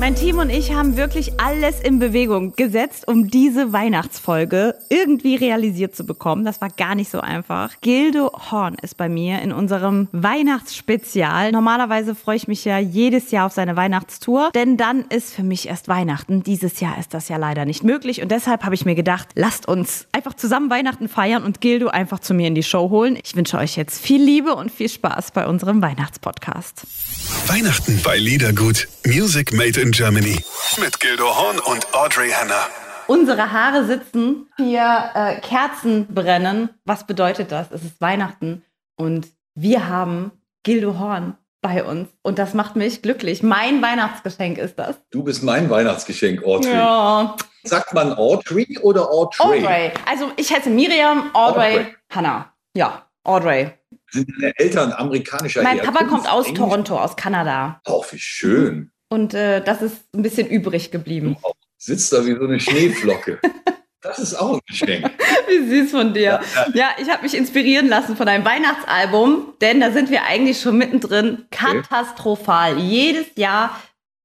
Mein Team und ich haben wirklich alles in Bewegung gesetzt, um diese Weihnachtsfolge irgendwie realisiert zu bekommen. Das war gar nicht so einfach. Gildo Horn ist bei mir in unserem Weihnachtsspezial. Normalerweise freue ich mich ja jedes Jahr auf seine Weihnachtstour, denn dann ist für mich erst Weihnachten. Dieses Jahr ist das ja leider nicht möglich und deshalb habe ich mir gedacht, lasst uns einfach zusammen Weihnachten feiern und Gildo einfach zu mir in die Show holen. Ich wünsche euch jetzt viel Liebe und viel Spaß bei unserem Weihnachtspodcast. Weihnachten bei Liedergut, Music Made in Germany. Mit Gildo Horn und Audrey Henner. Unsere Haare sitzen, hier äh, Kerzen brennen. Was bedeutet das? Es ist Weihnachten und wir haben Gildo Horn bei uns und das macht mich glücklich. Mein Weihnachtsgeschenk ist das. Du bist mein Weihnachtsgeschenk, Audrey. Ja. Sagt man Audrey oder Audrey? Audrey. Also ich heiße Miriam, Audrey, Audrey. Hannah. Ja, Audrey. Sind deine Eltern amerikanischer Mein Papa Herkunft? kommt aus Englisch? Toronto, aus Kanada. Auch wie schön. Und äh, das ist ein bisschen übrig geblieben. Sitzt da wie so eine Schneeflocke. Das ist auch ein Geschenk. Wie süß von dir. Ja, ich habe mich inspirieren lassen von einem Weihnachtsalbum, denn da sind wir eigentlich schon mittendrin. Katastrophal. Jedes Jahr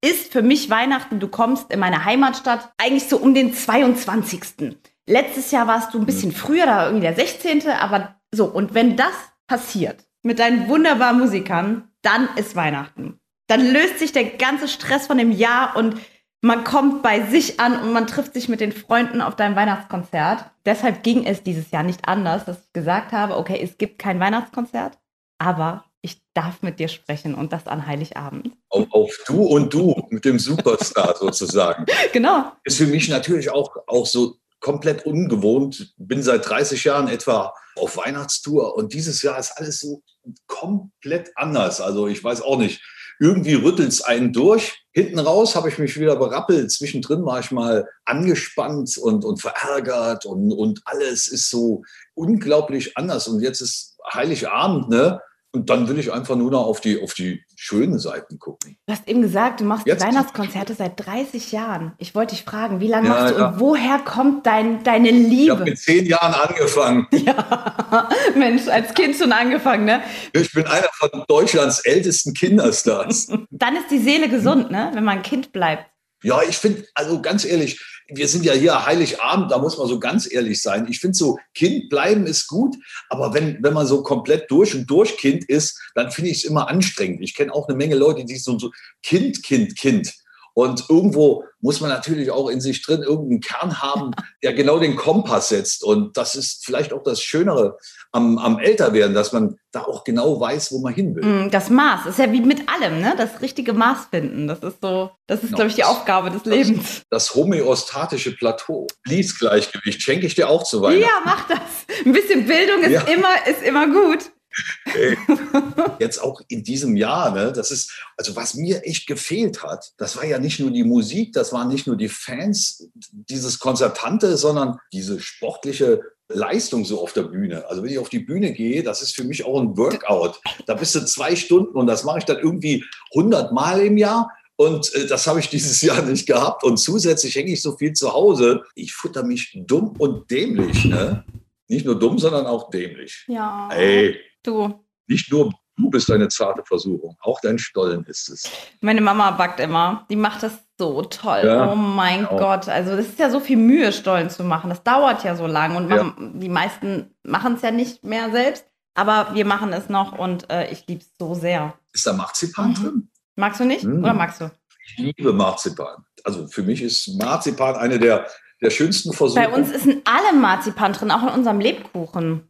ist für mich Weihnachten, du kommst in meine Heimatstadt, eigentlich so um den 22. Letztes Jahr warst du ein bisschen früher, da war irgendwie der 16. Aber so, und wenn das passiert mit deinen wunderbaren Musikern, dann ist Weihnachten. Dann löst sich der ganze Stress von dem Jahr und man kommt bei sich an und man trifft sich mit den Freunden auf deinem Weihnachtskonzert. Deshalb ging es dieses Jahr nicht anders, dass ich gesagt habe, okay, es gibt kein Weihnachtskonzert, aber ich darf mit dir sprechen und das an Heiligabend. Auf, auf du und du mit dem Superstar sozusagen. Genau. Ist für mich natürlich auch, auch so komplett ungewohnt. Bin seit 30 Jahren etwa auf Weihnachtstour und dieses Jahr ist alles so komplett anders. Also ich weiß auch nicht. Irgendwie rüttelt es einen durch. Hinten raus habe ich mich wieder berappelt. Zwischendrin war ich mal angespannt und, und verärgert und, und alles ist so unglaublich anders. Und jetzt ist Heiligabend, ne? Und dann will ich einfach nur noch auf die, auf die schönen Seiten gucken. Du hast eben gesagt, du machst Jetzt- Weihnachtskonzerte seit 30 Jahren. Ich wollte dich fragen, wie lange Ja, machst du ja. und woher kommt dein, deine Ich habe Liebe? mit zehn Jahren angefangen. Ja, Mensch, als Kind schon angefangen, ne? Ich bin einer von Deutschlands ältesten Kinderstars. Dann ist die Seele gesund, ne? Wenn man Kind bleibt. Ja, ich finde, also ganz ehrlich, wir sind ja hier Heiligabend, da muss man so ganz ehrlich sein. Ich finde so, Kind bleiben ist gut, aber wenn, wenn man so komplett durch und durch Kind ist, dann finde ich es immer anstrengend. Ich kenne auch eine Menge Leute, die so, so Kind, Kind, Kind. Und irgendwo muss man natürlich auch in sich drin irgendeinen Kern haben, der genau den Kompass setzt. Und das ist vielleicht auch das Schönere am, am Älterwerden, dass man da auch genau weiß, wo man hin will. Mm, Das Maß ist ja wie mit allem, ne? Das richtige Maß finden. Das ist so, das ist, Genau. glaube ich, die Aufgabe des Lebens. Das homöostatische Plateau, Fließgleichgewicht, schenke ich dir auch zu Weihnachten. Ja, mach das. Ein bisschen Bildung ist Ja. immer, ist immer gut. Jetzt auch in diesem Jahr, ne, das ist, also was mir echt gefehlt hat, das war ja nicht nur die Musik, das waren nicht nur die Fans, dieses Konzertante, sondern diese sportliche Leistung so auf der Bühne. Also wenn ich auf die Bühne gehe, das ist für mich auch ein Workout. Da bist du zwei Stunden und das mache ich dann irgendwie 100 Mal im Jahr. Und äh, das habe ich dieses Jahr nicht gehabt. Und zusätzlich hänge ich so viel zu Hause. Ich futter mich dumm und dämlich. Ne? Nicht nur dumm, sondern auch dämlich. Ja. Ey, Du. nicht nur du bist eine zarte Versuchung, auch dein Stollen ist es. Meine Mama backt immer. Die macht das so toll. Ja, oh mein genau. Gott. Also, das ist ja so viel Mühe, Stollen zu machen. Das dauert ja so lang. Und Ja. die meisten machen es ja nicht mehr selbst. Aber wir machen es noch und äh, ich liebe es so sehr. Ist da Marzipan Mhm. drin? Magst du nicht? Mm. Oder magst du? Ich liebe Marzipan. Also für mich ist Marzipan eine der, der schönsten Versuche. Bei uns ist in allem Marzipan drin, auch in unserem Lebkuchen.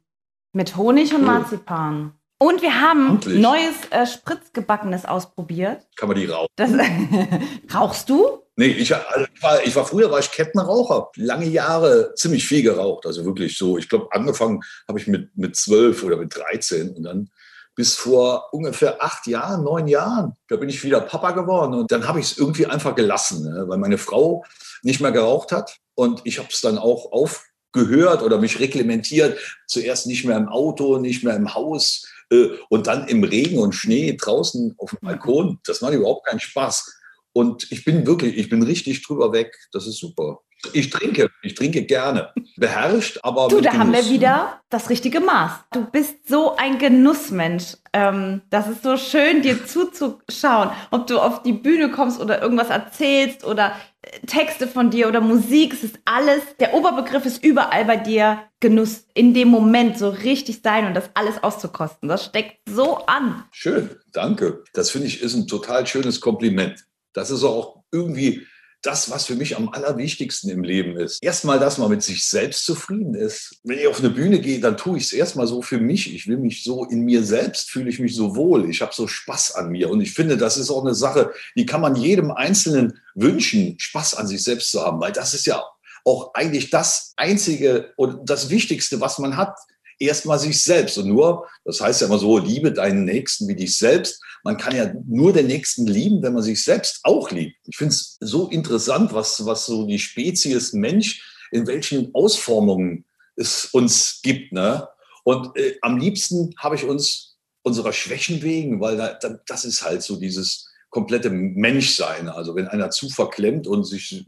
Mit Honig und Cool. Marzipan. Und wir haben Amtlich. neues äh, Spritzgebackenes ausprobiert. Kann man die rauchen? Das, rauchst du? Nee, ich, also ich, war, ich war früher war ich Kettenraucher. Lange Jahre ziemlich viel geraucht. Also wirklich so. Ich glaube, angefangen habe ich mit, mit 12 oder mit 13 und dann bis vor ungefähr acht Jahren, neun Jahren, da bin ich wieder Papa geworden. Und dann habe ich es irgendwie einfach gelassen, ne? weil meine Frau nicht mehr geraucht hat. Und ich habe es dann auch auf, gehört oder mich reglementiert. Zuerst nicht mehr im Auto, nicht mehr im Haus äh, und dann im Regen und Schnee draußen auf dem Balkon. Das macht überhaupt keinen Spaß. Und ich bin wirklich, ich bin richtig drüber weg. Das ist super. Ich trinke, ich trinke gerne. Beherrscht, aber. Du, da haben wir Genuss. wieder das richtige Maß. Du bist so ein Genussmensch. Ähm, das ist so schön, dir zuzuschauen, ob du auf die Bühne kommst oder irgendwas erzählst oder äh, Texte von dir oder Musik. Es ist alles, der Oberbegriff ist überall bei dir Genuss. In dem Moment so richtig sein und das alles auszukosten. Das steckt so an. Schön, danke. Das finde ich ist ein total schönes Kompliment. Das ist auch irgendwie das, was für mich am allerwichtigsten im Leben ist. Erstmal, dass man mit sich selbst zufrieden ist. Wenn ich auf eine Bühne gehe, dann tue ich es erstmal so für mich. Ich will mich so in mir selbst, fühle ich mich so wohl. Ich habe so Spaß an mir. Und ich finde, das ist auch eine Sache, die kann man jedem Einzelnen wünschen, Spaß an sich selbst zu haben. Weil das ist ja auch eigentlich das Einzige und das Wichtigste, was man hat. Erstmal sich selbst. Und nur, das heißt ja immer so, liebe deinen Nächsten wie dich selbst. Man kann ja nur den Nächsten lieben, wenn man sich selbst auch liebt. Ich finde es so interessant, was, was so die Spezies Mensch, in welchen Ausformungen es uns gibt. Ne? Und äh, am liebsten habe ich uns unserer Schwächen wegen, weil da, da, das ist halt so dieses komplette Menschsein. Also wenn einer zu verklemmt und sich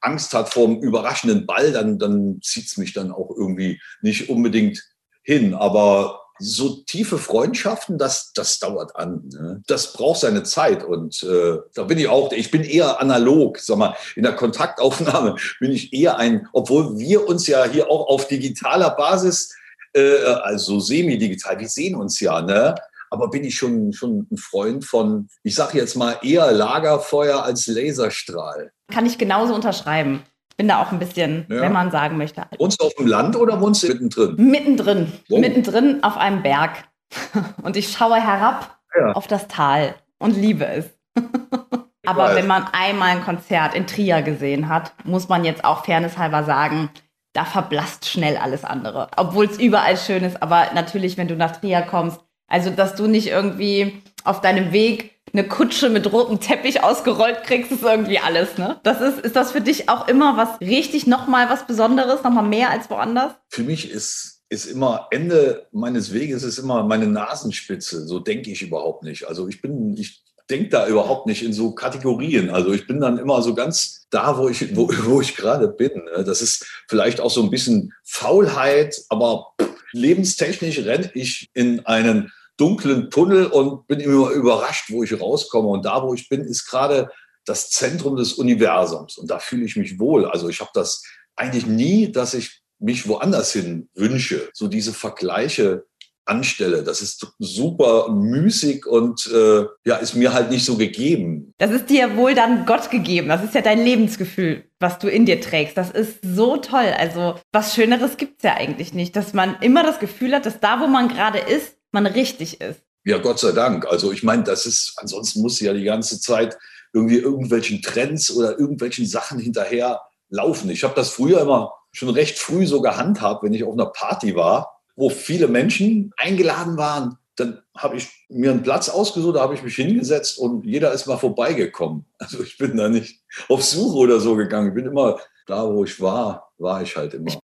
Angst hat vor dem überraschenden Ball, dann, dann zieht es mich dann auch irgendwie nicht unbedingt hin. Aber so tiefe Freundschaften, das, das dauert an. Ne? Das braucht seine Zeit. Und äh, da bin ich auch, ich bin eher analog, sag mal, in der Kontaktaufnahme bin ich eher ein, obwohl wir uns ja hier auch auf digitaler Basis, äh, also semi-digital, wir sehen uns ja, ne? Aber bin ich schon, schon ein Freund von, ich sage jetzt mal eher Lagerfeuer als Laserstrahl. Kann ich genauso unterschreiben. Bin da auch ein bisschen, Ja. wenn man sagen möchte, Wohnst du auf dem Land oder wohnst du mittendrin? mittendrin, Wow. mittendrin auf einem Berg. Und ich schaue herab Ja. auf das Tal und liebe es. Aber wenn man einmal ein Konzert in Trier gesehen hat, muss man jetzt auch fairnesshalber sagen, da verblasst schnell alles andere. Obwohl es überall schön ist, aber natürlich, wenn du nach Trier kommst, also dass du nicht irgendwie auf deinem Weg eine Kutsche mit rotem Teppich ausgerollt kriegst, ist irgendwie alles, ne? Das ist, ist das für dich auch immer was richtig nochmal was Besonderes, nochmal mehr als woanders? Für mich ist, ist immer Ende meines Weges ist immer meine Nasenspitze. So denke ich überhaupt nicht. Also ich bin, ich denke da überhaupt nicht in so Kategorien. Also ich bin dann immer so ganz da, wo ich, wo, wo ich gerade bin. ne? Das ist vielleicht auch so ein bisschen Faulheit, aber lebenstechnisch renne ich in einen dunklen Tunnel und bin immer überrascht, wo ich rauskomme. Und da, wo ich bin, ist gerade das Zentrum des Universums. Und da fühle ich mich wohl. Also ich habe das eigentlich nie, dass ich mich woanders hin wünsche. So diese Vergleiche anstelle. Das ist super müßig und äh, ja, ist mir halt nicht so gegeben. Das ist dir wohl dann Gott gegeben. Das ist ja dein Lebensgefühl, was du in dir trägst. Das ist so toll. Also was Schöneres gibt's ja eigentlich nicht, dass man immer das Gefühl hat, dass da, wo man gerade ist, man richtig ist. Ja, Gott sei Dank. Also ich meine, das ist, ansonsten muss ja die ganze Zeit irgendwie irgendwelchen Trends oder irgendwelchen Sachen hinterher laufen. Ich habe das früher immer schon recht früh so gehandhabt, wenn ich auf einer Party war, wo viele Menschen eingeladen waren. Dann habe ich mir einen Platz ausgesucht, da habe ich mich hingesetzt und jeder ist mal vorbeigekommen. Also ich bin da nicht auf Suche oder so gegangen. Ich bin immer da, wo ich war, war ich halt immer. Denn?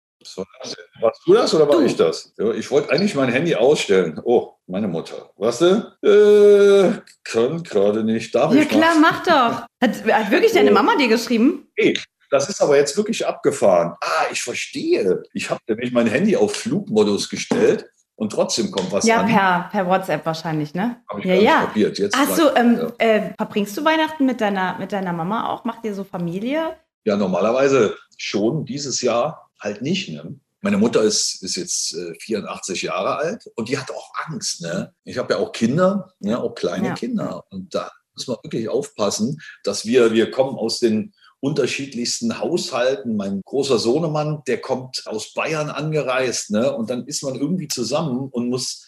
Warst du das oder war Du. ich das? Ja, ich wollte eigentlich mein Handy ausstellen. Oh, meine Mutter. Was denn? Äh, kann gerade nicht. Darf Ja ich klar, mach doch. Hat, hat wirklich deine Mama dir geschrieben? Nee, das ist aber jetzt wirklich abgefahren. Ah, ich verstehe. Ich habe nämlich mein Handy auf Flugmodus gestellt und trotzdem kommt was Ja, an. per, per WhatsApp wahrscheinlich, ne? Hab ich ja, ja. kapiert. Jetzt Hast weiß- du, ähm, ja. äh, verbringst du Weihnachten mit deiner, mit deiner Mama auch? Macht ihr so Familie? Ja, normalerweise schon dieses Jahr halt nicht. Ne? Meine Mutter ist, ist jetzt äh, 84 Jahre alt und die hat auch Angst. Ne? Ich habe ja auch Kinder, ne? auch kleine Ja. Kinder. Und da muss man wirklich aufpassen, dass wir, wir kommen aus den unterschiedlichsten Haushalten. Mein großer Sohnemann, der kommt aus Bayern angereist. Ne? Und dann ist man irgendwie zusammen und muss,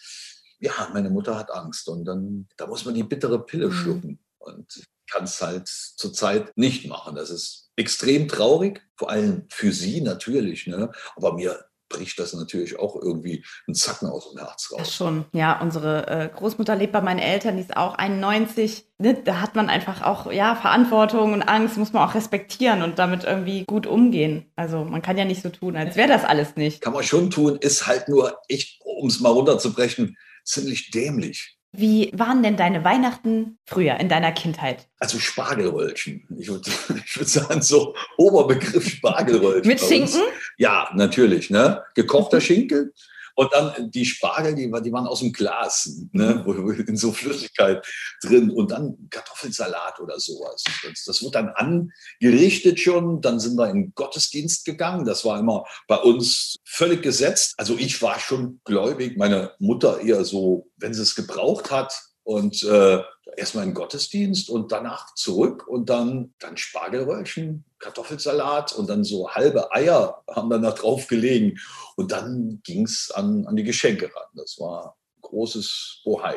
ja, meine Mutter hat Angst. Und dann, da muss man die bittere Pille Mhm. schlucken. Und kann es halt zurzeit nicht machen. Das ist extrem traurig, vor allem für sie natürlich. Ne? Aber mir bricht das natürlich auch irgendwie einen Zacken aus dem Herz Das raus. schon. Ja, unsere äh, Großmutter lebt bei meinen Eltern, die ist auch 91. Ne? Da hat man einfach auch, ja, Verantwortung und Angst muss man auch respektieren und damit irgendwie gut umgehen. Also man kann ja nicht so tun, als wäre das alles nicht. Kann man schon tun, ist halt nur echt, um es mal runterzubrechen, ziemlich dämlich. Wie waren denn deine Weihnachten früher in deiner Kindheit? Also Spargelröllchen. Ich würde würd sagen, so Oberbegriff Spargelröllchen. Mit. Schinken? Ja, natürlich. Ne? Gekochter Mhm. Und dann die Spargel, die, die waren aus dem Glas, Mhm. ne? wo, wo in so Flüssigkeit drin. Und dann Kartoffelsalat oder sowas. Das, das wird dann angerichtet schon. Dann sind wir in den Gottesdienst gegangen. Das war immer bei uns völlig gesetzt. Also ich war schon gläubig, meine Mutter eher so, wenn sie es gebraucht hat. Und äh, erstmal in Gottesdienst und danach zurück und dann, dann Spargelröllchen, Kartoffelsalat und dann so halbe Eier haben dann da drauf gelegen. Und dann ging es an, an die Geschenke ran. Das war ein großes Bohai.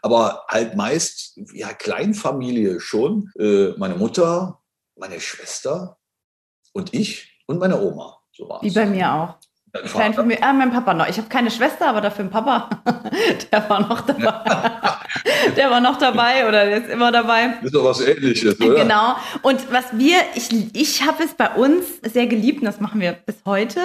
Aber halt meist, ja, Kleinfamilie schon. Äh, meine Mutter, meine Schwester und ich und meine Oma. So war's. Wie bei mir auch. Kleinfamilie, ah, mein Papa noch. Ich habe keine Schwester, aber dafür ein Papa. Der war noch dabei. Der war noch dabei oder der ist immer dabei. Ist doch was ähnliches, oder? Genau. Und was wir, ich, ich habe es bei uns sehr geliebt, und das machen wir bis heute,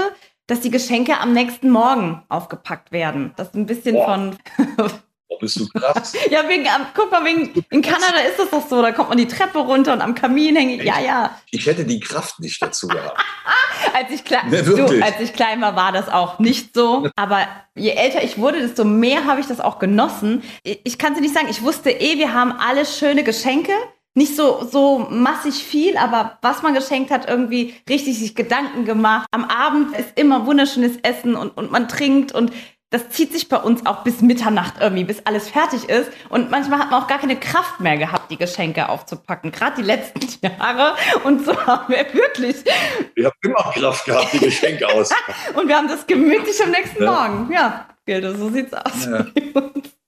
dass die Geschenke am nächsten Morgen aufgepackt werden. Das ist ein bisschen Boah. von. Bist du krass. ja, wegen, guck mal, wegen, in Kanada ist das doch so. Da kommt man die Treppe runter und am Kamin hängt. Ja, ja. Ich hätte die Kraft nicht dazu gehabt. Als ich, klein, Ne, du, als ich klein war, war das auch nicht so. Aber je älter ich wurde, desto mehr habe ich das auch genossen. Ich, ich kann es nicht sagen, ich wusste eh, wir haben alle schöne Geschenke. Nicht so, so massig viel, aber was man geschenkt hat, irgendwie richtig sich Gedanken gemacht. Am Abend ist immer wunderschönes Essen und, und man trinkt und das zieht sich bei uns auch bis Mitternacht irgendwie, bis alles fertig ist. Und manchmal hat man auch gar keine Kraft mehr gehabt, die Geschenke aufzupacken. Gerade die letzten Jahre. Und so haben wir wirklich Ich habe immer Kraft gehabt, die Geschenke aus. und wir haben das gemütlich am nächsten Ja. Morgen. Ja, Gilde, so sieht's aus. Ja.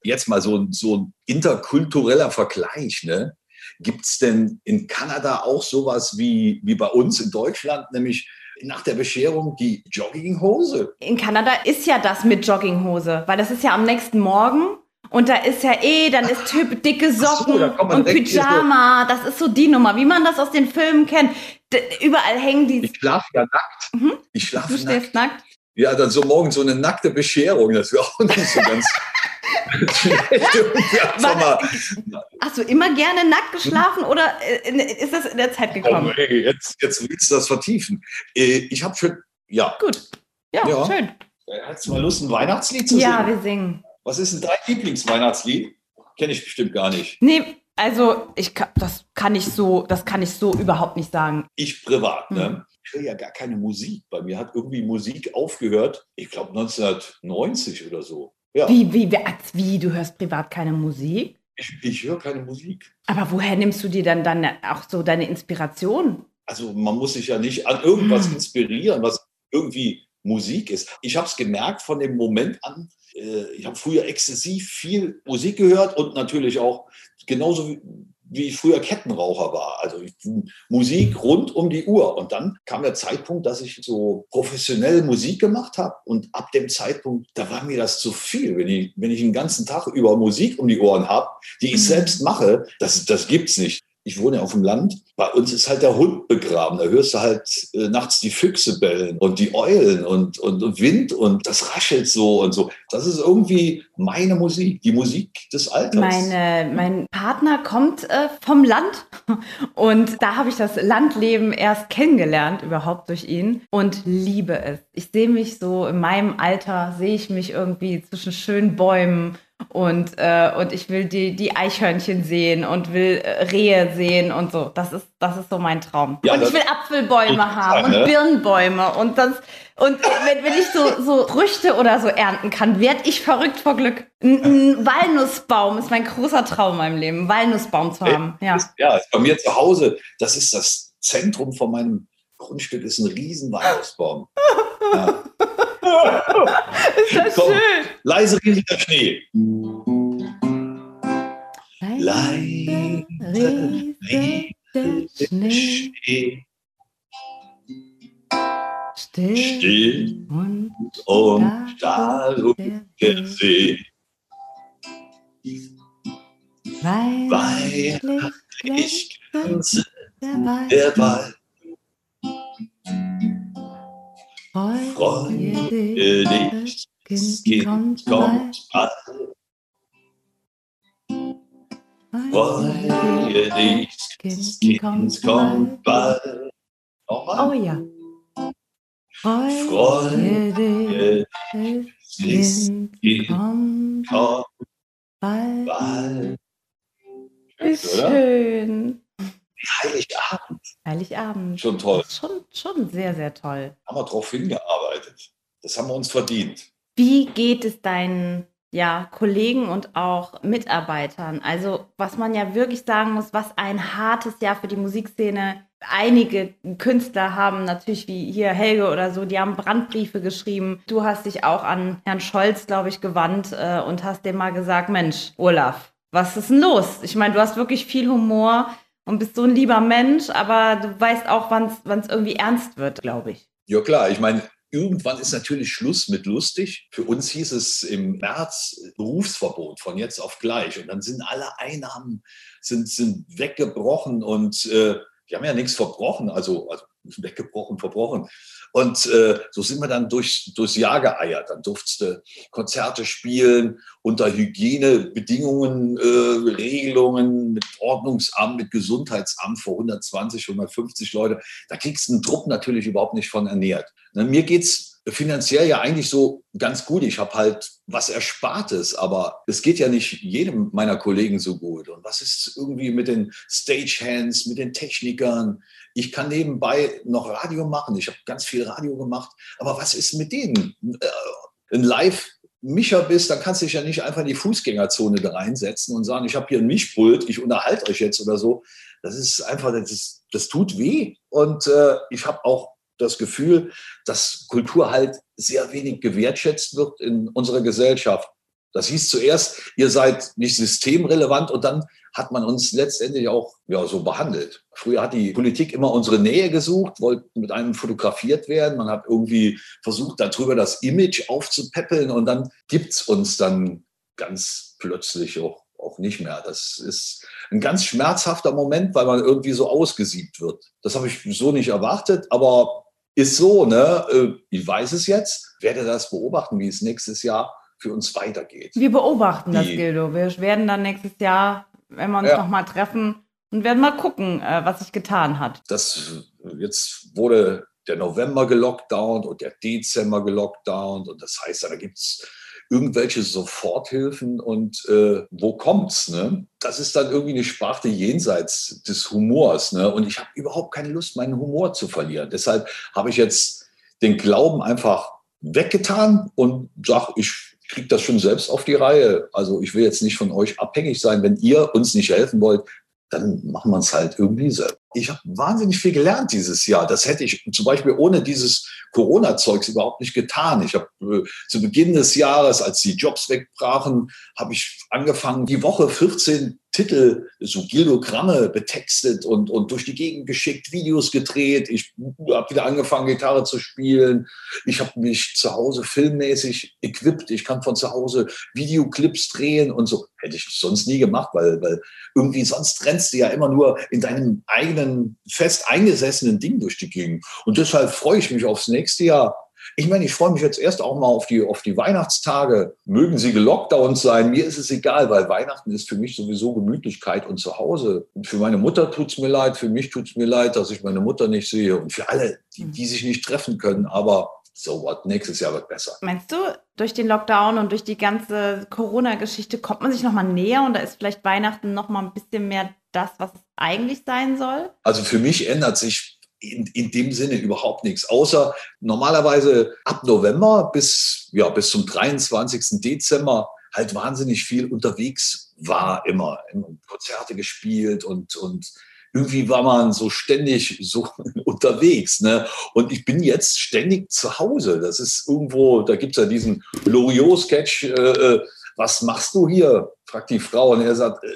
Jetzt mal so, ein- so ein interkultureller Vergleich. Ne? Gibt es denn in Kanada auch sowas wie, wie bei uns in Deutschland, nämlich nach der Bescherung die Jogginghose? In Kanada ist ja das mit Jogginghose, weil das ist ja am nächsten Morgen. Und da ist ja eh, dann ist Typ dicke so, Socken man und hier so- Pyjama. Das ist so die Nummer, wie man das aus den Filmen kennt. D überall hängen die. Ich schlafe ja nackt. Mhm. Ich schlafe Du nackt. stehst nackt. Ja, dann so morgens so eine nackte Bescherung, das wäre auch nicht so ganz. Mal, Hast du immer gerne nackt geschlafen oder äh, ist das in der Zeit oh, gekommen? ey, jetzt, jetzt willst du das vertiefen. Äh, Ich habe schon, ja, Gut. Ja, Ja. schön. hast du mal Lust, ein Weihnachtslied zu Ja, singen? wir singen. Was ist denn dein Lieblingsweihnachtslied? Kenne ich bestimmt gar nicht. Nee, also ich das kann ich so, das kann ich so überhaupt nicht sagen. Ich privat, Mhm. ne? Ich höre ja gar keine Musik. Bei mir hat irgendwie Musik aufgehört, ich glaube 1990 oder so. Ja, Wie, wie, wie, du hörst privat keine Musik? ich, ich höre keine Musik. Aber woher nimmst du dir dann, dann auch so deine Inspiration? Also man muss sich ja nicht an irgendwas Mhm. inspirieren, was irgendwie Musik ist. Ich habe es gemerkt von dem Moment an. Äh, ich habe früher exzessiv viel Musik gehört und natürlich auch genauso wie, ich früher Kettenraucher war. Also ich, Musik rund um die Uhr. Und dann kam der Zeitpunkt, dass ich so professionell Musik gemacht habe. Und ab dem Zeitpunkt, da war mir das zu viel. Wenn ich, wenn ich den ganzen Tag über Musik um die Ohren habe, die ich Mhm. selbst mache, das, das gibt's nicht. Ich wohne ja auf dem Land. Bei uns ist halt der Hund begraben. Da hörst du halt äh, nachts die Füchse bellen und die Eulen und, und, und Wind und das raschelt so und so. Das ist irgendwie meine Musik, die Musik des Alters. Meine, mein Partner kommt äh, vom Land und da habe ich das Landleben erst kennengelernt, überhaupt durch ihn und liebe es. Ich sehe mich so in meinem Alter, sehe ich mich irgendwie zwischen schönen Bäumen und, äh, und ich will die, die Eichhörnchen sehen und will äh, Rehe sehen und so. Das ist, das ist so mein Traum. Ja, und ich will Apfelbäume haben und ne? Birnbäume und das und wenn, wenn ich so, so Früchte oder so ernten kann, werde ich verrückt vor Glück. Ein, Walnussbaum ist mein großer Traum in meinem Leben, einen Walnussbaum zu haben. Ja. Ja, ist bei mir zu Hause, das ist das Zentrum von meinem Grundstück, ist ein riesen Weihnachtsbaum. Ja. Ist das Komm. schön. Leise riesiger Schnee. Leise, riesige Schnee. Schnee. still, still und, und darum der See. Weihnachtlich Ich grenze der Wald, freue dich, das Kind kommt kommt bald. Freue dich, Kind Kind kommt kommt bald. bald. Oh Nochmal. ja. Freue dich, das Kind kommt kommt bald. bald. Oder? schön. Heiligabend. Heiligabend. Schon toll. Schon, schon sehr, sehr toll. Haben wir drauf hingearbeitet. Das haben wir uns verdient. Wie geht es deinen ja, Kollegen und auch Mitarbeitern? Also, was man ja wirklich sagen muss, was ein hartes Jahr für die Musikszene. Einige Künstler haben natürlich wie hier Helge oder so, die haben Brandbriefe geschrieben. Du hast dich auch an Herrn Scholz, glaube ich, gewandt äh, und hast dem mal gesagt, Mensch, Olaf, was ist denn los? Ich meine, du hast wirklich viel Humor und bist so ein lieber Mensch, aber du weißt auch, wann es irgendwie ernst wird, glaube ich. Ja klar, ich meine, irgendwann ist natürlich Schluss mit lustig. Für uns hieß es im März Berufsverbot von jetzt auf gleich. Und dann sind alle Einnahmen sind, sind weggebrochen und äh, die haben ja nichts verbrochen, also, also weggebrochen, verbrochen. Und äh, so sind wir dann durch, durchs Jahr geeiert. Dann durfst du Konzerte spielen unter Hygienebedingungen, äh, Regelungen mit Ordnungsamt, mit Gesundheitsamt vor 120, 150 Leute. Da kriegst du einen Trupp natürlich überhaupt nicht von ernährt. Ne, mir geht's finanziell ja eigentlich so ganz gut. Ich habe halt was Erspartes, aber es geht ja nicht jedem meiner Kollegen so gut. Und was ist irgendwie mit den Stagehands, mit den Technikern? Ich kann nebenbei noch Radio machen. Ich habe ganz viel Radio gemacht. Aber was ist mit denen? Äh, Ein Live Micha bist, dann kannst du dich ja nicht einfach in die Fußgängerzone da reinsetzen und sagen, ich habe hier ein Mischpult, ich unterhalte euch jetzt oder so. Das ist einfach, das, ist, das tut weh. Und äh, ich habe auch das Gefühl, dass Kultur halt sehr wenig gewertschätzt wird in unserer Gesellschaft. Das hieß zuerst, ihr seid nicht systemrelevant und dann hat man uns letztendlich auch ja, so behandelt. Früher hat die Politik immer unsere Nähe gesucht, wollte mit einem fotografiert werden. Man hat irgendwie versucht, darüber das Image aufzupäppeln und dann gibt's uns dann ganz plötzlich auch, auch nicht mehr. Das ist ein ganz schmerzhafter Moment, weil man irgendwie so ausgesiebt wird. Das habe ich so nicht erwartet, aber ist so, ne? Ich weiß es jetzt, werde das beobachten, wie es nächstes Jahr für uns weitergeht. Wir beobachten das, Die- Gildo. Wir werden dann nächstes Jahr, wenn wir uns Ja. nochmal treffen, und werden mal gucken, äh, was sich getan hat. Das jetzt wurde der November gelockdownt und der Dezember gelockdownt und das heißt, da gibt's irgendwelche Soforthilfen und äh, wo kommt's? Ne? Das ist dann irgendwie eine Sparte jenseits des Humors. Ne? Und ich habe überhaupt keine Lust, meinen Humor zu verlieren. Deshalb habe ich jetzt den Glauben einfach weggetan und sage, ich kriege das schon selbst auf die Reihe. Also ich will jetzt nicht von euch abhängig sein. Wenn ihr uns nicht helfen wollt, dann machen wir es halt irgendwie selbst. Ich habe wahnsinnig viel gelernt dieses Jahr. Das hätte ich zum Beispiel ohne dieses Corona-Zeugs überhaupt nicht getan. Ich habe äh, zu Beginn des Jahres, als die Jobs wegbrachen, habe ich angefangen, die Woche 14 Titel, so Gildogramme betextet und, und durch die Gegend geschickt, Videos gedreht. Ich habe wieder angefangen, Gitarre zu spielen. Ich habe mich zu Hause filmmäßig equipped. Ich kann von zu Hause Videoclips drehen und so. Hätte ich sonst nie gemacht, weil, weil irgendwie sonst rennst du ja immer nur in deinem eigenen fest eingesessenen Ding durch die Gegend. Und deshalb freue ich mich aufs nächste Jahr. Ich meine, ich freue mich jetzt erst auch mal auf die, auf die Weihnachtstage. Mögen sie gelockdownt sein, mir ist es egal, weil Weihnachten ist für mich sowieso Gemütlichkeit und Zuhause. Und für meine Mutter tut's mir leid, für mich tut's mir leid, dass ich meine Mutter nicht sehe und für alle, die, die sich nicht treffen können. Aber so what, nächstes Jahr wird besser. Meinst du, durch den Lockdown und durch die ganze Corona-Geschichte kommt man sich nochmal näher und da ist vielleicht Weihnachten nochmal ein bisschen mehr das, was es eigentlich sein soll? Also für mich ändert sich in, in dem Sinne überhaupt nichts, außer normalerweise ab November bis, ja, bis zum 23. Dezember halt wahnsinnig viel unterwegs war immer, Konzerte gespielt und, und irgendwie war man so ständig so unterwegs. Ne? Und ich bin jetzt ständig zu Hause. Das ist irgendwo, da gibt's ja diesen Loriot-Sketch, äh, äh, was machst du hier? fragt die Frau und er sagt, äh,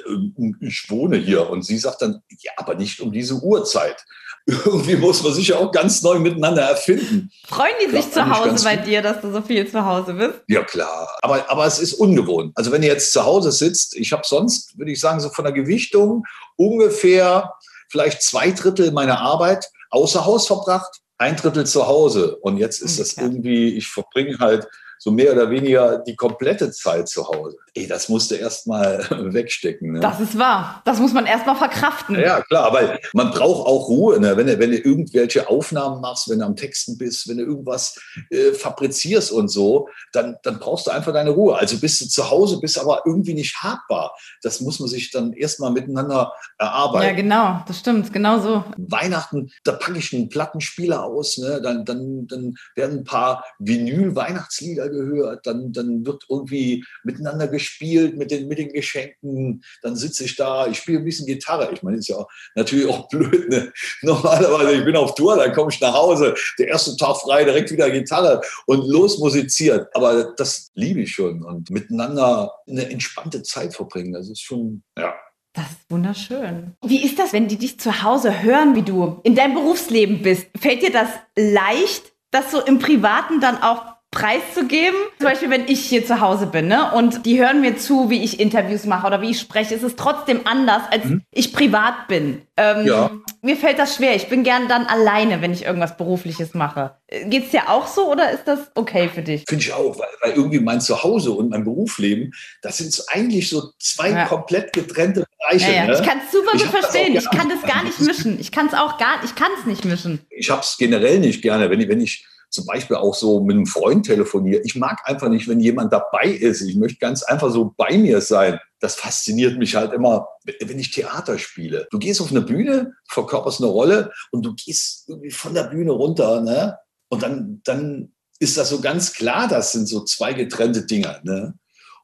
ich wohne hier. Und sie sagt dann, ja, aber nicht um diese Uhrzeit. irgendwie muss man sich ja auch ganz neu miteinander erfinden. Freuen die sich zu Hause bei dir, dass du so viel zu Hause bist? Ja, klar. Aber, aber es ist ungewohnt. Also wenn ihr jetzt zu Hause sitzt, ich habe sonst, würde ich sagen, so von der Gewichtung ungefähr vielleicht zwei Drittel meiner Arbeit außer Haus verbracht, ein Drittel zu Hause. Und jetzt ist das Umgekehrt. irgendwie, ich verbringe halt so mehr oder weniger die komplette Zeit zu Hause. Ey, das musste erst mal wegstecken. Ne? Das ist wahr. Das muss man erstmal verkraften. Ja, klar, weil man braucht auch Ruhe. Ne? Wenn, du, wenn du irgendwelche Aufnahmen machst, wenn du am Texten bist, wenn du irgendwas äh, fabrizierst und so, dann, dann brauchst du einfach deine Ruhe. Also bist du zu Hause, bist aber irgendwie nicht habbar. Das muss man sich dann erstmal miteinander Ja, erarbeiten. genau, das stimmt, genau so. Weihnachten, da packe ich einen Plattenspieler aus, ne? dann, dann, dann werden ein paar Vinyl-Weihnachtslieder gehört, dann, dann wird irgendwie miteinander gespielt mit den, mit den Geschenken, dann sitze ich da, ich spiele ein bisschen Gitarre. Ich meine, ist ja auch, natürlich auch blöd. Ne? Normalerweise, ich bin auf Tour, dann komme ich nach Hause, der erste Tag frei, direkt wieder Gitarre und los musiziert. Aber das liebe ich schon und miteinander eine entspannte Zeit verbringen, das ist schon, ja. Das ist wunderschön. Wie ist das, wenn die dich zu Hause hören, wie du in deinem Berufsleben bist? Fällt dir das leicht, das so im Privaten dann auch preiszugeben? Zum Beispiel, wenn ich hier zu Hause bin ne? und die hören mir zu, wie ich Interviews mache oder wie ich spreche. Es ist trotzdem anders, als ich privat bin. Ähm, Ja. Mir fällt das schwer. Ich bin gern dann alleine, wenn ich irgendwas Berufliches mache. Geht es dir auch so oder ist das okay für dich? Finde ich auch, weil, weil irgendwie mein Zuhause und mein Berufsleben, das sind eigentlich so zwei Ja. komplett getrennte Bereiche. Ja. Ne? Ich kann es super Ich gut verstehen. Ich kann das gar nicht mischen. Ich kann es auch gar, ich kann es nicht mischen. ich habe es generell nicht gerne, wenn ich, wenn ich zum Beispiel auch so mit einem Freund telefoniere. Ich mag einfach nicht, wenn jemand dabei ist. Ich möchte ganz einfach so bei mir sein. Das fasziniert mich halt immer, wenn ich Theater spiele. Du gehst auf eine Bühne, verkörperst eine Rolle und du gehst irgendwie von der Bühne runter, ne? Und dann, dann ist das so ganz klar, das sind so zwei getrennte Dinger, ne?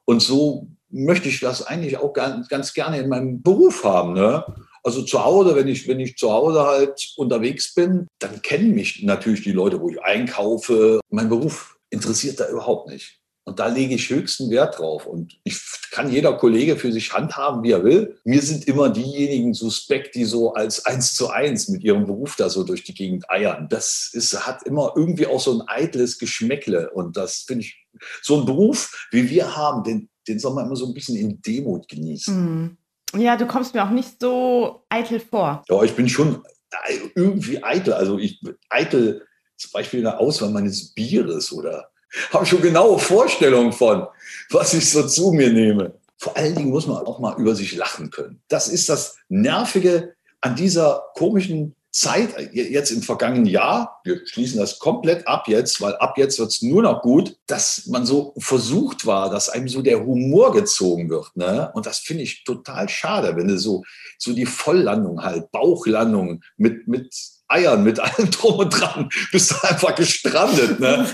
Und so möchte ich das eigentlich auch ganz, ganz gerne in meinem Beruf haben, ne? Also zu Hause, wenn ich, wenn ich zu Hause halt unterwegs bin, dann kennen mich natürlich die Leute, wo ich einkaufe. Mein Beruf interessiert da überhaupt nicht. Und da lege ich höchsten Wert drauf. Und ich kann jeder Kollege für sich handhaben, wie er will. Mir sind immer diejenigen suspekt, die so als eins zu eins mit ihrem Beruf da so durch die Gegend eiern. Das ist, hat immer irgendwie auch so ein eitles Geschmäckle. Und das finde ich, so ein Beruf, wie wir haben, den, den soll man immer so ein bisschen in Demut genießen. Hm. Ja, du kommst mir auch nicht so eitel vor. Ja, ich bin schon irgendwie eitel. Also ich eitel zum Beispiel in der Auswahl meines Bieres oder habe schon genaue Vorstellungen von, was ich so zu mir nehme. Vor allen Dingen muss man auch mal über sich lachen können. Das ist das Nervige an dieser komischen Zeit, jetzt im vergangenen Jahr, wir schließen das komplett ab jetzt, weil ab jetzt wird es nur noch gut, dass man so versucht war, dass einem so der Humor gezogen wird. Ne? Und das finde ich total schade, wenn du so, so die Volllandung halt, Bauchlandung mit, mit Eiern, mit allem drum und dran, bist du einfach gestrandet. Ne?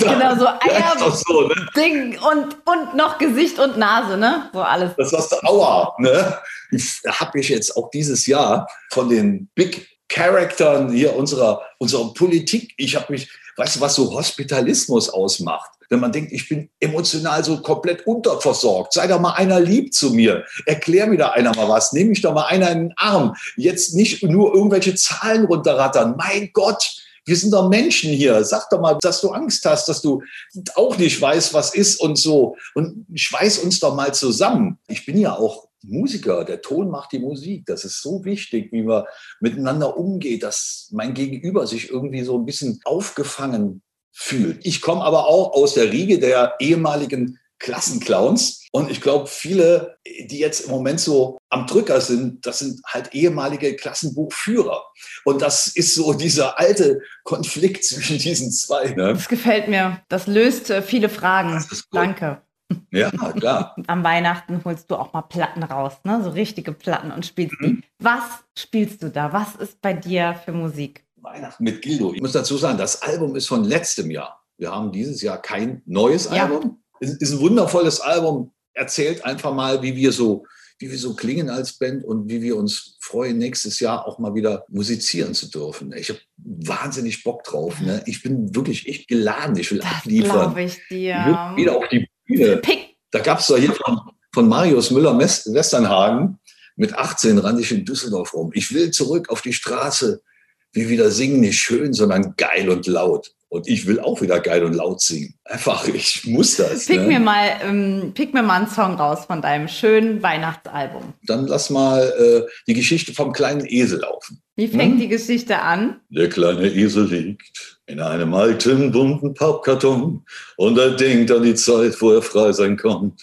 Genau, so Eier, so, ne? Ding und, und noch Gesicht und Nase, ne? So alles. Das hast du, aua, ne? Habe ich jetzt auch dieses Jahr von den Big Charaktern hier unserer, unserer Politik, ich habe mich, weißt du, was so Hospitalismus ausmacht? Wenn man denkt, ich bin emotional so komplett unterversorgt, sei doch mal einer lieb zu mir, erklär mir da einer mal was, nehme mich doch mal einer in den Arm, jetzt nicht nur irgendwelche Zahlen runterrattern, mein Gott, wir sind doch Menschen hier. Sag doch mal, dass du Angst hast, dass du auch nicht weißt, was ist und so. Und schweiß uns doch mal zusammen. Ich bin ja auch Musiker. Der Ton macht die Musik. Das ist so wichtig, wie man miteinander umgeht, dass mein Gegenüber sich irgendwie so ein bisschen aufgefangen fühlt. Ich komme aber auch aus der Riege der ehemaligen Klassenclowns. Und ich glaube, viele, die jetzt im Moment so am Drücker sind, das sind halt ehemalige Klassenbuchführer. Und das ist so dieser alte Konflikt zwischen diesen zwei. Ne? Das gefällt mir. Das löst äh, viele Fragen. Danke. Ja, klar. Am Weihnachten holst du auch mal Platten raus, ne? So richtige Platten und spielst Mhm. die. Was spielst du da? Was ist bei dir für Musik? Weihnachten mit Gildo. Ich muss dazu sagen, das Album ist von letztem Jahr. Wir haben dieses Jahr kein neues Ja. Album. Es ist ein wundervolles Album. Erzählt einfach mal, wie wir so, wie wir so klingen als Band und wie wir uns freuen, nächstes Jahr auch mal wieder musizieren zu dürfen. Ich habe wahnsinnig Bock drauf. Ne? Ich bin wirklich echt geladen. Ich will Das abliefern. glaube ich Ich will dir. wieder auf die Bühne. Pick. Da gab es doch hier von, von Marius Müller-Westernhagen, mit 18 rannte ich in Düsseldorf rum. Ich will zurück auf die Straße. wie wieder singen nicht schön, sondern geil und laut. Und ich will auch wieder geil und laut singen. Einfach, ich muss das. Pick, ne? mir mal, ähm, pick mir mal einen Song raus von deinem schönen Weihnachtsalbum. Dann lass mal äh, die Geschichte vom kleinen Esel laufen. Wie fängt Hm? die Geschichte an? Der kleine Esel liegt in einem alten, bunten Pappkarton und er denkt an die Zeit, wo er frei sein kommt.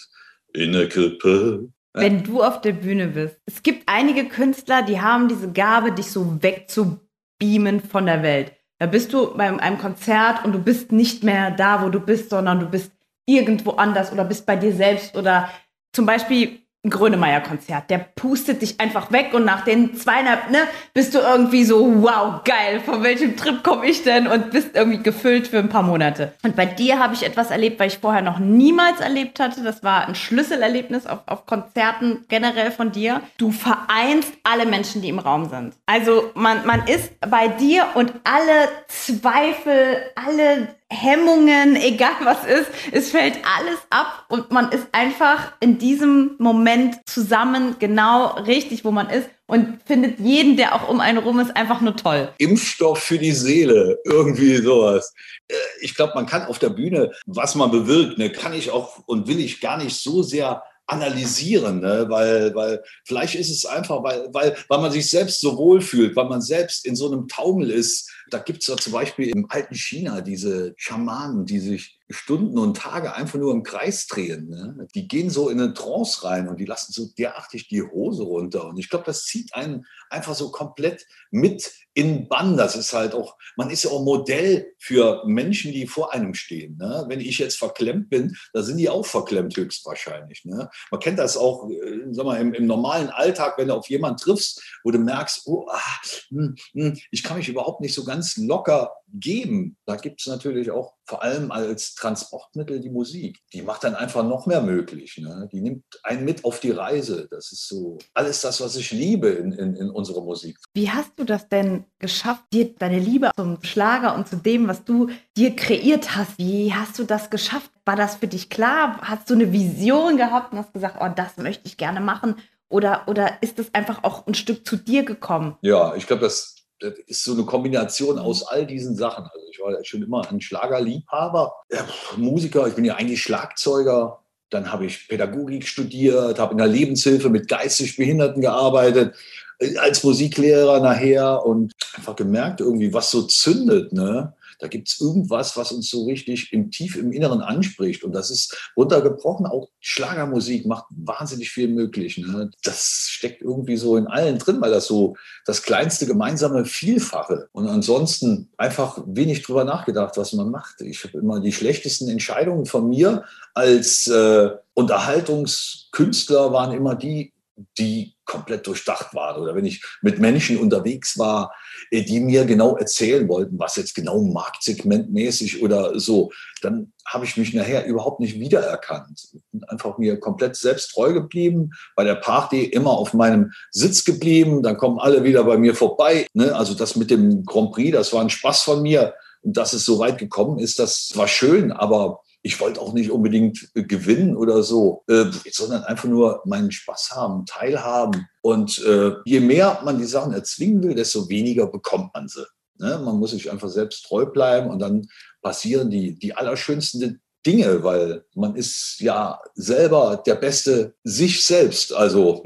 In der Krippe. Wenn du auf der Bühne bist. Es gibt einige Künstler, die haben diese Gabe, dich so wegzubeamen von der Welt. Da bist du bei einem Konzert und du bist nicht mehr da, wo du bist, sondern du bist irgendwo anders oder bist bei dir selbst oder zum Beispiel ein Grönemeyer-Konzert. Der pustet dich einfach weg und nach den zweieinhalb, ne, bist du irgendwie so, wow, geil, von welchem Trip komme ich denn? Und bist irgendwie gefüllt für ein paar Monate. Und bei dir habe ich etwas erlebt, was ich vorher noch niemals erlebt hatte. Das war ein Schlüsselerlebnis auf, auf Konzerten generell von dir. Du vereinst alle Menschen, die im Raum sind. Also man, man ist bei dir und alle Zweifel, alle Hemmungen, egal was ist, es fällt alles ab und man ist einfach in diesem Moment zusammen genau richtig, wo man ist und findet jeden, der auch um einen rum ist, einfach nur toll. Impfstoff für die Seele, irgendwie sowas. Äh, Ich glaube, man kann auf der Bühne, was man bewirkt, ne, kann ich auch und will ich gar nicht so sehr analysieren, ne? weil, weil vielleicht ist es einfach, weil, weil, weil man sich selbst so wohl fühlt, weil man selbst in so einem Taumel ist. Da gibt es ja zum Beispiel im alten China diese Schamanen, die sich Stunden und Tage einfach nur im Kreis drehen. Ne? Die gehen so in eine Trance rein und die lassen so derartig die Hose runter. Und ich glaube, das zieht einen einfach so komplett mit in Bann. Das ist halt auch, man ist ja auch Modell für Menschen, die vor einem stehen. Ne? Wenn ich jetzt verklemmt bin, da sind die auch verklemmt höchstwahrscheinlich. Ne? Man kennt das auch, äh, sag mal, im, im normalen Alltag, wenn du auf jemanden triffst, wo du merkst, oh, ah, hm, hm, ich kann mich überhaupt nicht so ganz locker geben. Da gibt es natürlich auch vor allem als Transportmittel die Musik. Die macht dann einfach noch mehr möglich. Ne? Die nimmt einen mit auf die Reise. Das ist so alles das, was ich liebe in, in, in unserer Musik. Wie hast du das denn geschafft, dir deine Liebe zum Schlager und zu dem, was du dir kreiert hast, wie hast du das geschafft? War das für dich klar? Hast du eine Vision gehabt und hast gesagt, oh, das möchte ich gerne machen? Oder, oder ist es einfach auch ein Stück zu dir gekommen? Ja, ich glaube, das, das ist so eine Kombination aus all diesen Sachen. Also ich war schon immer ein Schlagerliebhaber, ja, Musiker, ich bin ja eigentlich Schlagzeuger. Dann habe ich Pädagogik studiert, habe in der Lebenshilfe mit geistig Behinderten gearbeitet, äh, als Musiklehrer nachher und einfach gemerkt, irgendwie, was so zündet. Ne? Da gibt es irgendwas, was uns so richtig im tief im Inneren anspricht. Und das ist runtergebrochen. Auch Schlagermusik macht wahnsinnig viel möglich. Ne? Das steckt irgendwie so in allen drin, weil das so das kleinste gemeinsame Vielfache. Und ansonsten einfach wenig drüber nachgedacht, was man macht. Ich habe immer die schlechtesten Entscheidungen von mir als äh, Unterhaltungskünstler waren immer die, die komplett durchdacht waren. Oder wenn ich mit Menschen unterwegs war, die mir genau erzählen wollten, was jetzt genau marktsegmentmäßig oder so, dann habe ich mich nachher überhaupt nicht wiedererkannt. Bin einfach mir komplett selbst treu geblieben, bei der Party immer auf meinem Sitz geblieben, dann kommen alle wieder bei mir vorbei. Ne? Also das mit dem Grand Prix, das war ein Spaß von mir. Und dass es so weit gekommen ist, das war schön, aber ich wollte auch nicht unbedingt äh, gewinnen oder so, äh, sondern einfach nur meinen Spaß haben, teilhaben. Und äh, je mehr man die Sachen erzwingen will, desto weniger bekommt man sie. Ne? Man muss sich einfach selbst treu bleiben und dann passieren die, die allerschönsten Dinge, weil man ist ja selber der Beste sich selbst. Also,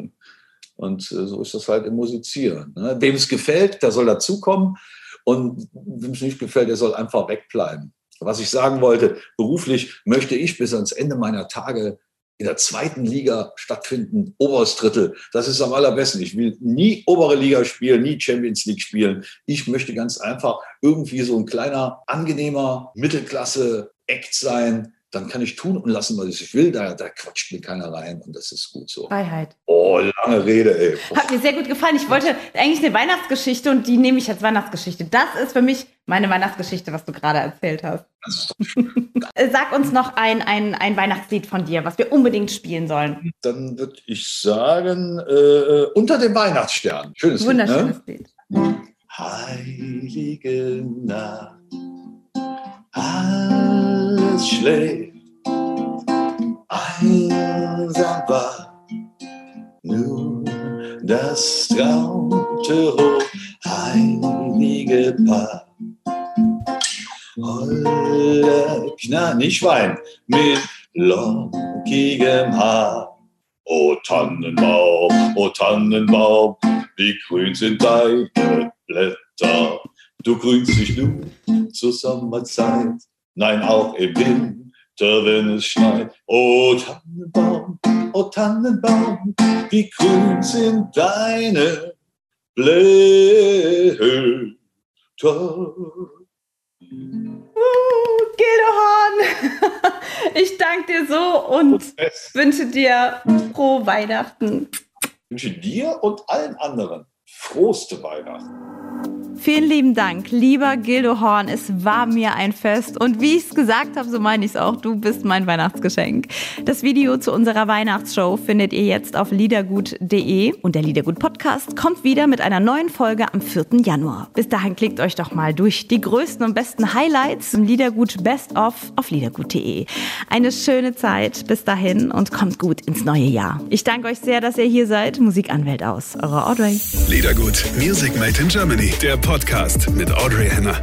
und äh, so ist das halt im Musizieren. Ne? Wem es gefällt, der soll dazukommen. Und wem es nicht gefällt, der soll einfach wegbleiben. Was ich sagen wollte, beruflich möchte ich bis ans Ende meiner Tage in der zweiten Liga stattfinden, oberes Drittel. Das ist am allerbesten. Ich will nie obere Liga spielen, nie Champions League spielen. Ich möchte ganz einfach irgendwie so ein kleiner, angenehmer Mittelklasse-Act sein. Dann kann ich tun und lassen, was ich will. Da, da quatscht mir keiner rein und das ist gut so. Freiheit. Oh, lange Rede, ey. Hat mir sehr gut gefallen. Ich wollte eigentlich eine Weihnachtsgeschichte und die nehme ich als Weihnachtsgeschichte. Das ist für mich meine Weihnachtsgeschichte, was du gerade erzählt hast. Sag uns noch ein, ein, ein Weihnachtslied von dir, was wir unbedingt spielen sollen. Dann würde ich sagen, äh, unter dem Weihnachtsstern. Schönes Wunderschönes Lied. Ne? Lied. Heilige Nacht, alles schläft, einsam war nur das traute. Heilige Paar. Holle Kna, nicht Schwein, mit lockigem Haar. O Tannenbaum, o Tannenbaum, wie grün sind deine Blätter. Du grünst dich nur zur Sommerzeit, nein, auch im Winter, wenn es schneit. O Tannenbaum, o Tannenbaum, wie grün sind deine Blätter. Uh, Gildo Horn, ich danke dir so und wünsche dir frohe Weihnachten. Ich wünsche dir und allen anderen frohste Weihnachten. Vielen lieben Dank, lieber Gildo Horn. Es war mir ein Fest. Und wie ich es gesagt habe, so meine ich es auch. Du bist mein Weihnachtsgeschenk. Das Video zu unserer Weihnachtsshow findet ihr jetzt auf liedergut.de. Und der Liedergut Podcast kommt wieder mit einer neuen Folge am 4. Januar. Bis dahin klickt euch doch mal durch die größten und besten Highlights im Liedergut Best of auf liedergut.de. Eine schöne Zeit bis dahin und kommt gut ins neue Jahr. Ich danke euch sehr, dass ihr hier seid. Musikanwält aus. Eure Audrey. Liedergut, Music Made in Germany. Der Podcast mit Audrey Henner.